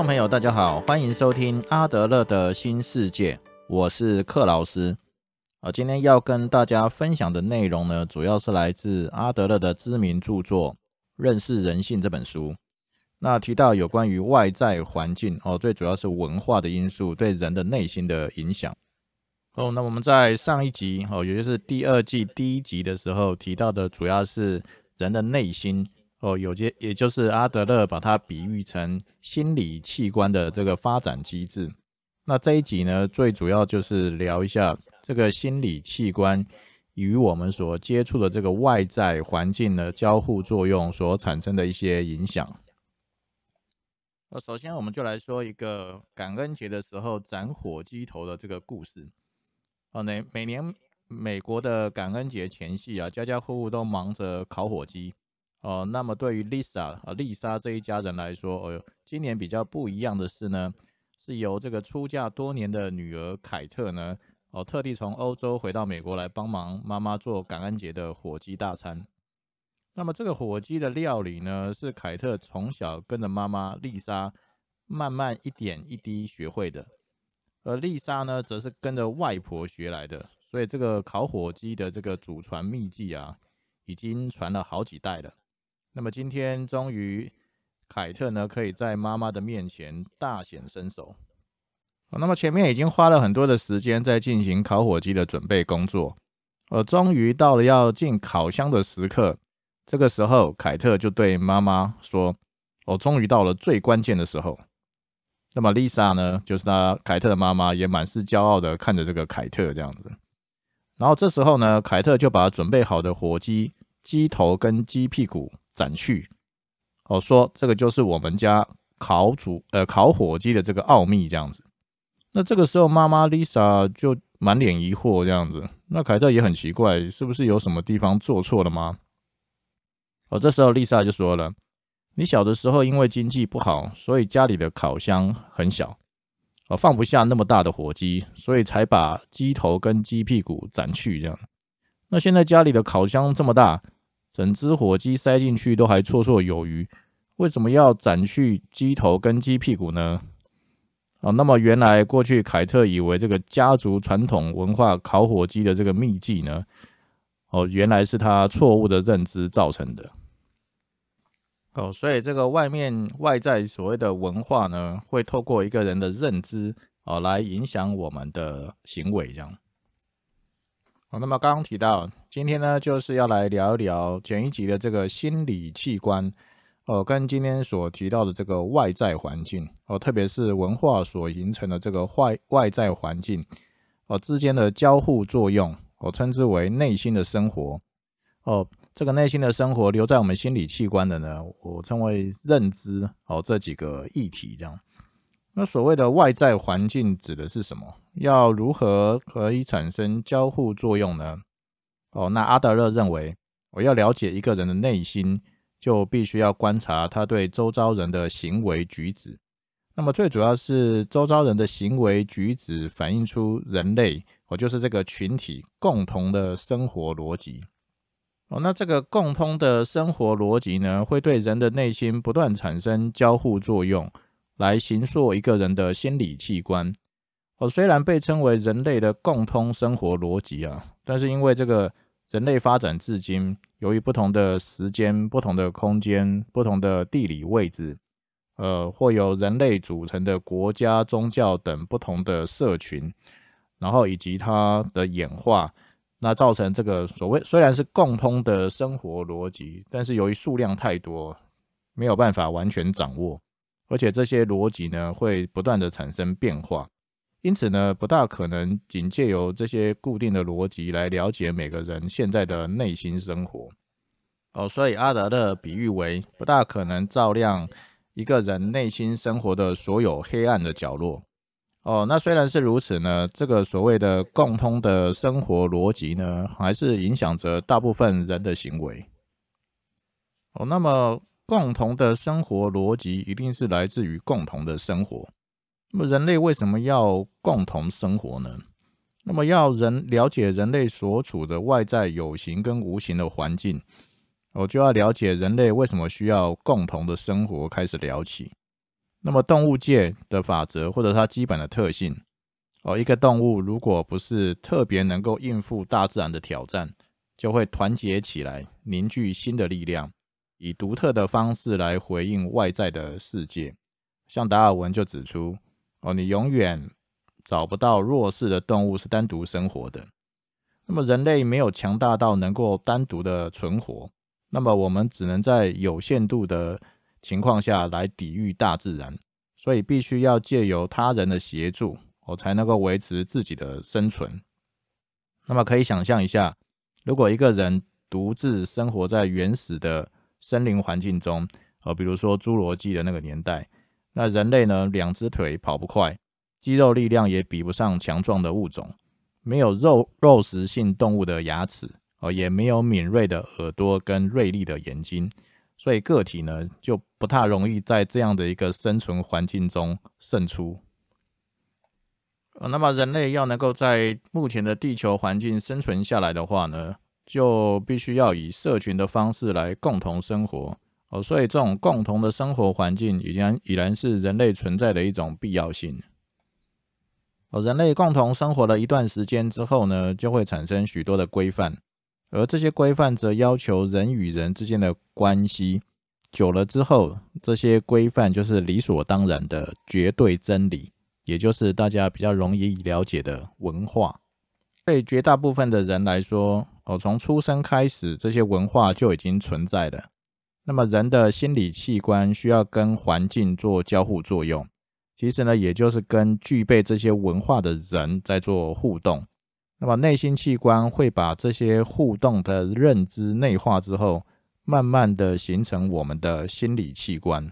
众朋友，大家好，欢迎收听阿德勒的新世界，我是克劳斯。啊，今天要跟大家分享的内容呢，主要是来自阿德勒的知名著作《认识人性》这本书。那提到有关于外在环境哦，最主要是文化的因素对人的内心的影响。哦，那我们在上一集哦，也就是第二季第一集的时候提到的，主要是人的内心哦，有些也就是阿德勒把它比喻成心理器官的这个发展机制。那这一集呢，最主要就是聊一下。这个心理器官与我们所接触的这个外在环境的交互作用所产生的一些影响。呃，首先我们就来说一个感恩节的时候斩火鸡头的这个故事。哦，每每年美国的感恩节前夕啊，家家户户都忙着烤火鸡。哦，那么对于 Lisa 啊丽莎这一家人来说，哦，今年比较不一样的是呢，是由这个出嫁多年的女儿凯特呢。哦，特地从欧洲回到美国来帮忙妈妈做感恩节的火鸡大餐。那么这个火鸡的料理呢，是凯特从小跟着妈妈丽莎慢慢一点一滴学会的，而丽莎呢，则是跟着外婆学来的。所以这个烤火鸡的这个祖传秘技啊，已经传了好几代了。那么今天终于，凯特呢，可以在妈妈的面前大显身手。那么前面已经花了很多的时间在进行烤火鸡的准备工作，呃，终于到了要进烤箱的时刻。这个时候，凯特就对妈妈说：“我终于到了最关键的时候。”那么 Lisa 呢，就是她凯特的妈妈，也满是骄傲的看着这个凯特这样子。然后这时候呢，凯特就把准备好的火鸡鸡头跟鸡屁股斩去，哦，说这个就是我们家烤煮呃烤火鸡的这个奥秘这样子。那这个时候，妈妈 Lisa 就满脸疑惑这样子。那凯特也很奇怪，是不是有什么地方做错了吗？哦，这时候 Lisa 就说了：“你小的时候因为经济不好，所以家里的烤箱很小，哦，放不下那么大的火鸡，所以才把鸡头跟鸡屁股斩去这样。那现在家里的烤箱这么大，整只火鸡塞进去都还绰绰有余，为什么要斩去鸡头跟鸡屁股呢？”哦，那么原来过去凯特以为这个家族传统文化烤火鸡的这个秘技呢，哦，原来是他错误的认知造成的。哦，所以这个外面外在所谓的文化呢，会透过一个人的认知哦，来影响我们的行为这样。哦，那么刚刚提到，今天呢就是要来聊一聊前一集的这个心理器官。哦，跟今天所提到的这个外在环境哦，特别是文化所形成的这个外外在环境哦之间的交互作用，我称之为内心的生活哦。这个内心的生活留在我们心理器官的呢，我称为认知哦这几个议题这样。那所谓的外在环境指的是什么？要如何可以产生交互作用呢？哦，那阿德勒认为，我要了解一个人的内心。就必须要观察他对周遭人的行为举止。那么最主要是周遭人的行为举止反映出人类，我就是这个群体共同的生活逻辑。哦，那这个共通的生活逻辑呢，会对人的内心不断产生交互作用，来形塑一个人的心理器官。哦，虽然被称为人类的共通生活逻辑啊，但是因为这个。人类发展至今，由于不同的时间、不同的空间、不同的地理位置，呃，或由人类组成的国家、宗教等不同的社群，然后以及它的演化，那造成这个所谓虽然是共通的生活逻辑，但是由于数量太多，没有办法完全掌握，而且这些逻辑呢会不断的产生变化。因此呢，不大可能仅借由这些固定的逻辑来了解每个人现在的内心生活。哦，所以阿德勒比喻为不大可能照亮一个人内心生活的所有黑暗的角落。哦，那虽然是如此呢，这个所谓的共通的生活逻辑呢，还是影响着大部分人的行为。哦，那么共同的生活逻辑一定是来自于共同的生活。那么人类为什么要共同生活呢？那么要人了解人类所处的外在有形跟无形的环境，我就要了解人类为什么需要共同的生活开始聊起。那么动物界的法则或者它基本的特性哦，一个动物如果不是特别能够应付大自然的挑战，就会团结起来，凝聚新的力量，以独特的方式来回应外在的世界。像达尔文就指出哦，你永远找不到弱势的动物是单独生活的。那么人类没有强大到能够单独的存活，那么我们只能在有限度的。情况下来抵御大自然，所以必须要借由他人的协助，我才能够维持自己的生存。那么可以想象一下，如果一个人独自生活在原始的森林环境中，呃，比如说侏罗纪的那个年代，那人类呢，两只腿跑不快，肌肉力量也比不上强壮的物种，没有肉肉食性动物的牙齿，哦，也没有敏锐的耳朵跟锐利的眼睛。所以个体呢就不太容易在这样的一个生存环境中胜出。呃，那么人类要能够在目前的地球环境生存下来的话呢，就必须要以社群的方式来共同生活。哦，所以这种共同的生活环境已经已然是人类存在的一种必要性。哦，人类共同生活了一段时间之后呢，就会产生许多的规范。而这些规范则要求人与人之间的关系久了之后，这些规范就是理所当然的绝对真理，也就是大家比较容易了解的文化。对绝大部分的人来说，哦，从出生开始，这些文化就已经存在了。那么，人的心理器官需要跟环境做交互作用，其实呢，也就是跟具备这些文化的人在做互动。那么内心器官会把这些互动的认知内化之后，慢慢的形成我们的心理器官。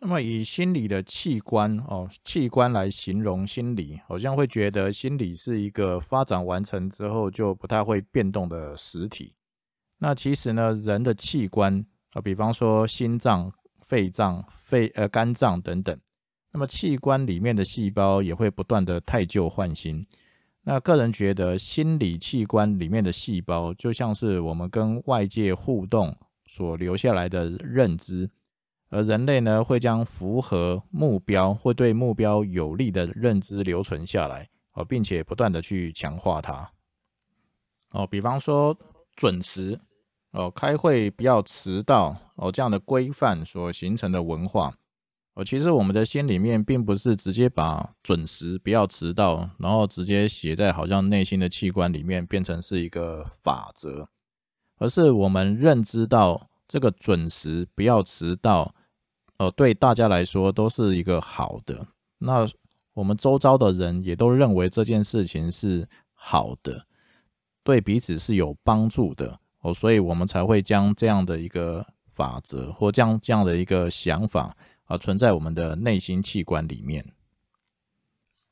那么以心理的器官哦，器官来形容心理，好像会觉得心理是一个发展完成之后就不太会变动的实体。那其实呢，人的器官啊，比方说心脏、肺脏、肺呃肝脏等等，那么器官里面的细胞也会不断的太旧换新。那个人觉得，心理器官里面的细胞就像是我们跟外界互动所留下来的认知，而人类呢，会将符合目标或对目标有利的认知留存下来，哦，并且不断的去强化它。哦，比方说准时，哦，开会不要迟到，哦，这样的规范所形成的文化。哦，其实我们的心里面并不是直接把准时不要迟到，然后直接写在好像内心的器官里面变成是一个法则，而是我们认知到这个准时不要迟到，呃，对大家来说都是一个好的。那我们周遭的人也都认为这件事情是好的，对彼此是有帮助的哦，所以我们才会将这样的一个法则或这样这样的一个想法。啊，存在我们的内心器官里面，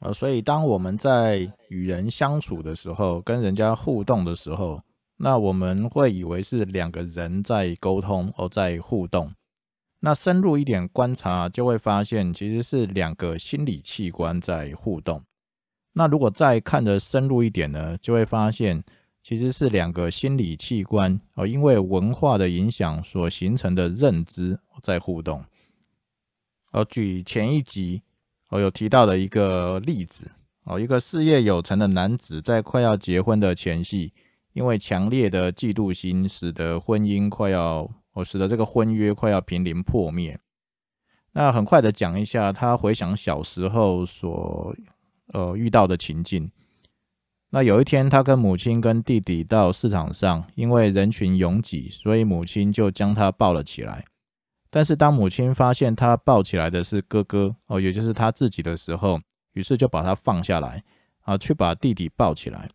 呃，所以当我们在与人相处的时候，跟人家互动的时候，那我们会以为是两个人在沟通，或在互动。那深入一点观察，就会发现其实是两个心理器官在互动。那如果再看得深入一点呢，就会发现其实是两个心理器官哦，因为文化的影响所形成的认知在互动。哦，举前一集我有提到的一个例子哦，一个事业有成的男子在快要结婚的前夕，因为强烈的嫉妒心，使得婚姻快要哦，使得这个婚约快要濒临破灭。那很快的讲一下，他回想小时候所呃遇到的情境。那有一天，他跟母亲跟弟弟到市场上，因为人群拥挤，所以母亲就将他抱了起来。但是当母亲发现他抱起来的是哥哥哦，也就是他自己的时候，于是就把他放下来啊，去把弟弟抱起来。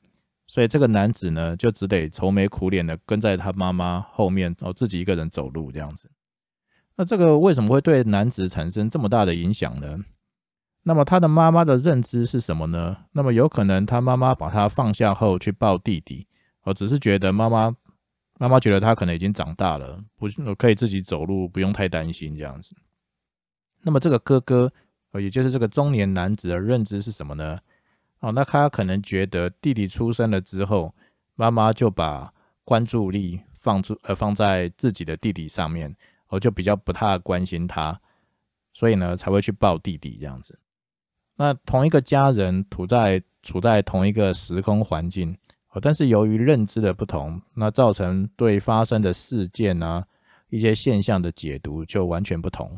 所以这个男子呢，就只得愁眉苦脸的跟在他妈妈后面哦，自己一个人走路这样子。那这个为什么会对男子产生这么大的影响呢？那么他的妈妈的认知是什么呢？那么有可能他妈妈把他放下后去抱弟弟，哦，只是觉得妈妈。妈妈觉得他可能已经长大了，不可以自己走路，不用太担心这样子。那么这个哥哥，呃，也就是这个中年男子的认知是什么呢？哦，那他可能觉得弟弟出生了之后，妈妈就把关注力放出呃放在自己的弟弟上面，我就比较不太关心他。所以呢才会去抱弟弟这样子。那同一个家人处在处在同一个时空环境，但是由于认知的不同，那造成对发生的事件啊一些现象的解读就完全不同。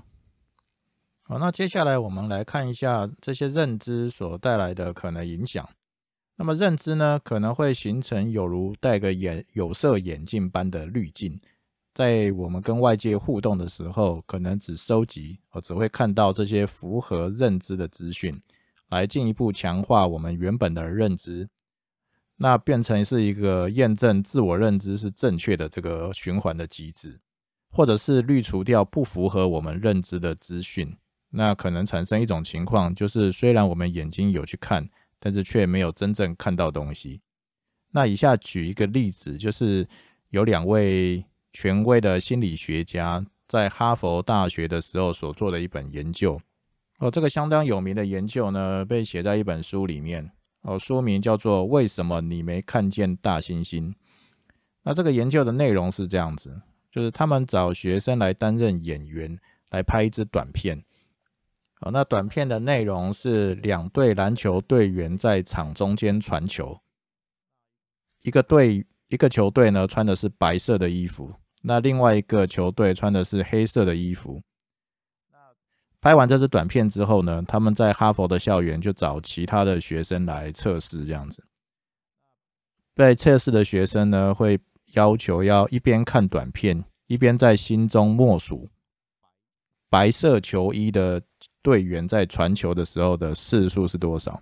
好，那接下来我们来看一下这些认知所带来的可能影响。那么认知呢，可能会形成有如戴个眼有色眼镜般的滤镜，在我们跟外界互动的时候，可能只收集或只会看到这些符合认知的资讯，来进一步强化我们原本的认知，那变成是一个验证自我认知是正确的这个循环的机制，或者是滤除掉不符合我们认知的资讯。那可能产生一种情况，就是虽然我们眼睛有去看，但是却没有真正看到东西。那以下举一个例子，就是有两位权威的心理学家在哈佛大学的时候所做的一本研究。哦，这个相当有名的研究呢，被写在一本书里面。哦，书名叫做《为什么你没看见大猩猩》。那这个研究的内容是这样子，就是他们找学生来担任演员，来拍一支短片。哦，那短片的内容是两队篮球队员在场中间传球，一个队一个球队呢穿的是白色的衣服，那另外一个球队穿的是黑色的衣服。那拍完这支短片之后呢，他们在哈佛的校园就找其他的学生来测试，这样子。被测试的学生呢会要求要一边看短片，一边在心中默数白色球衣的。队员在传球的时候的次数是多少？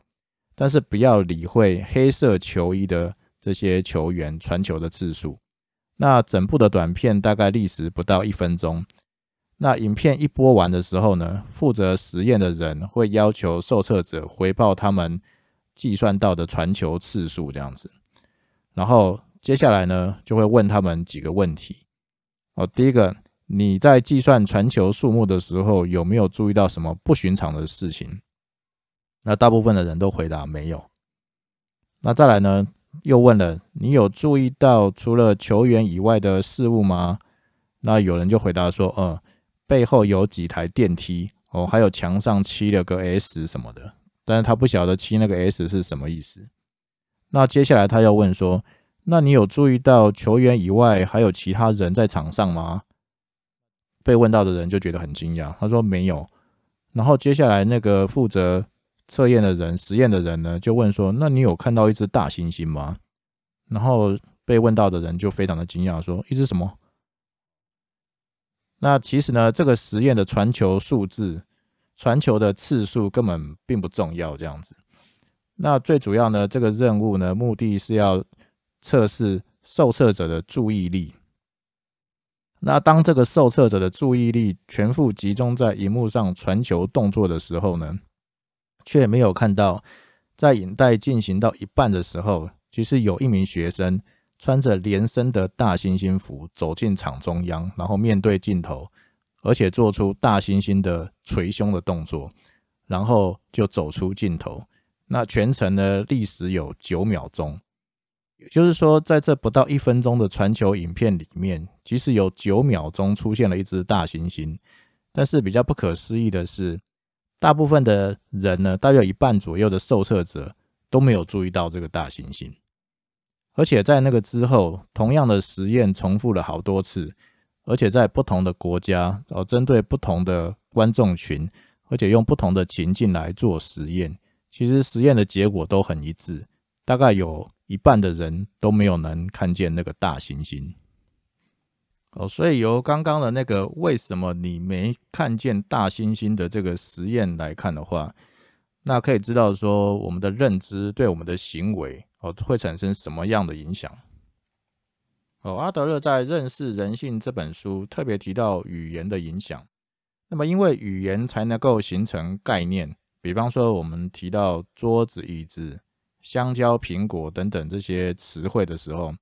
但是不要理会黑色球衣的这些球员传球的次数。那整部的短片大概历时不到一分钟。那影片一播完的时候呢，负责实验的人会要求受测者回报他们计算到的传球次数，这样子。然后接下来呢，就会问他们几个问题。哦，第一个。你在计算传球数目的时候，有没有注意到什么不寻常的事情？那大部分的人都回答没有。那再来呢？又问了，你有注意到除了球员以外的事物吗？那有人就回答说，嗯，背后有几台电梯哦，还有墙上漆了个 S 什么的。但是他不晓得漆那个 S 是什么意思。那接下来他又问说，那你有注意到球员以外还有其他人在场上吗？被问到的人就觉得很惊讶，他说没有。然后接下来那个负责测验的人、实验的人呢，就问说：“那你有看到一只大猩猩吗？”然后被问到的人就非常的惊讶，说：“一只什么？”那其实呢，这个实验的传球数字、传球的次数根本并不重要，这样子。那最主要呢，这个任务呢，目的是要测试受测者的注意力。那当这个受测者的注意力全副集中在荧幕上传球动作的时候呢，却没有看到在影带进行到一半的时候，其实有一名学生穿着连身的大猩猩服走进场中央，然后面对镜头，而且做出大猩猩的捶胸的动作，然后就走出镜头。那全程呢历时有九秒钟。也就是说，在这不到一分钟的传球影片里面，即使有九秒钟出现了一只大猩猩，但是比较不可思议的是，大部分的人呢，大约一半左右的受测者都没有注意到这个大猩猩。而且在那个之后，同样的实验重复了好多次，而且在不同的国家，哦，针对不同的观众群，而且用不同的情境来做实验，其实实验的结果都很一致，大概有。一半的人都没有能看见那个大猩猩哦，所以由刚刚的那个为什么你没看见大猩猩的这个实验来看的话，那可以知道说我们的认知对我们的行为哦会产生什么样的影响哦。阿德勒在《认识人性》这本书特别提到语言的影响，那么因为语言才能够形成概念，比方说我们提到桌子、椅子。香蕉、苹果等等这些词汇的时候，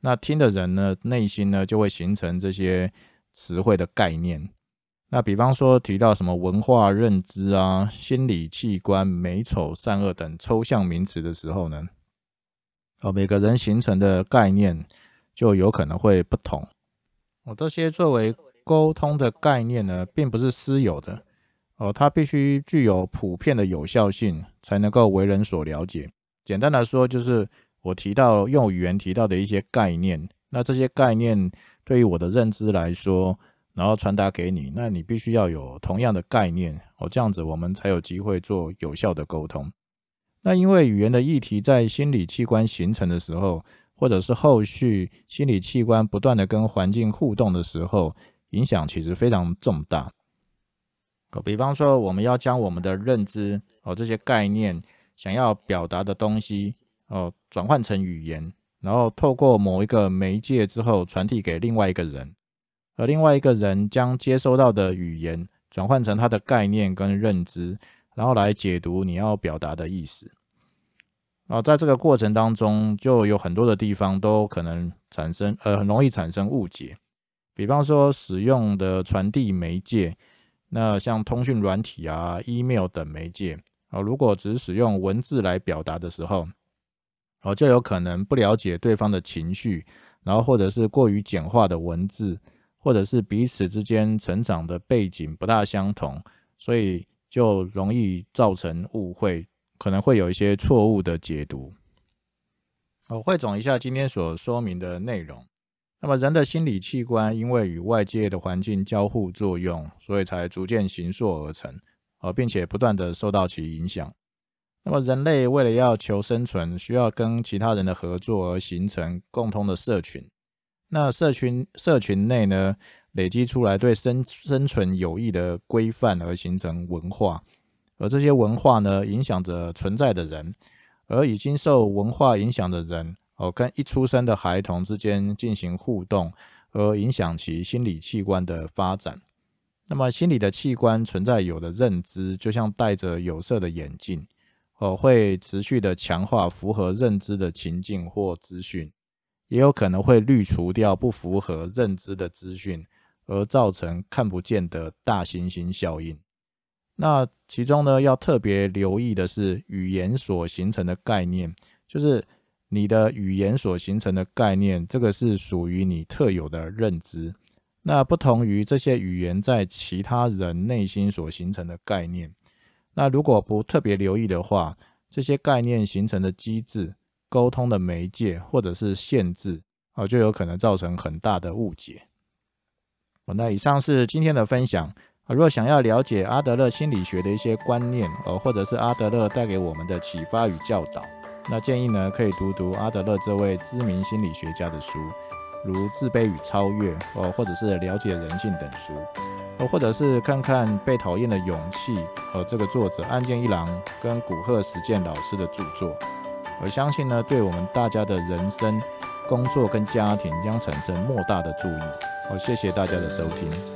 那听的人呢，内心呢就会形成这些词汇的概念。那比方说提到什么文化认知啊、心理器官、美丑善恶等抽象名词的时候呢，哦，每个人形成的概念就有可能会不同。哦，这些作为沟通的概念呢，并不是私有的，哦，它必须具有普遍的有效性，才能够为人所了解。简单来说，就是我提到用语言提到的一些概念，那这些概念对于我的认知来说，然后传达给你，那你必须要有同样的概念哦，这样子我们才有机会做有效的沟通。那因为语言的议题在心理器官形成的时候，或者是后续心理器官不断的跟环境互动的时候，影响其实非常重大。比方说，我们要将我们的认知哦这些概念想要表达的东西哦转换成语言，然后透过某一个媒介之后传递给另外一个人，而另外一个人将接收到的语言转换成他的概念跟认知，然后来解读你要表达的意思。然后在这个过程当中，就有很多的地方都可能产生，呃，很容易产生误解。比方说，使用的传递媒介，那像通讯软体啊、email 等媒介啊，如果只使用文字来表达的时候，哦，就有可能不了解对方的情绪，然后或者是过于简化的文字，或者是彼此之间成长的背景不大相同，所以就容易造成误会。可能会有一些错误的解读。我汇总一下今天所说明的内容。那么，人的心理器官因为与外界的环境交互作用，所以才逐渐形塑而成，而并且不断的受到其影响。那么，人类为了要求生存，需要跟其他人的合作而形成共通的社群。那社群社群内呢，累积出来对生生存有益的规范而形成文化。而这些文化呢，影响着存在的人，而已经受文化影响的人，哦，跟一出生的孩童之间进行互动，而影响其心理器官的发展。那么，心理的器官存在有的认知，就像戴着有色的眼镜，哦，会持续的强化符合认知的情境或资讯，也有可能会滤除掉不符合认知的资讯，而造成看不见的大行星效应。那其中呢，要特别留意的是语言所形成的概念，就是你的语言所形成的概念，这个是属于你特有的认知。那不同于这些语言在其他人内心所形成的概念。那如果不特别留意的话，这些概念形成的机制、沟通的媒介或者是限制，啊，就有可能造成很大的误解。那以上是今天的分享。啊，如果想要了解阿德勒心理学的一些观念，呃，或者是阿德勒带给我们的启发与教导，那建议呢可以读读阿德勒这位知名心理学家的书，如《自卑与超越》哦，或者是《了解人性》等书，哦，或者是看看《被讨厌的勇气》和这个作者岸见一郎跟古贺实践老师的著作，我相信呢，对我们大家的人生、工作跟家庭将产生莫大的注意。好，谢谢大家的收听。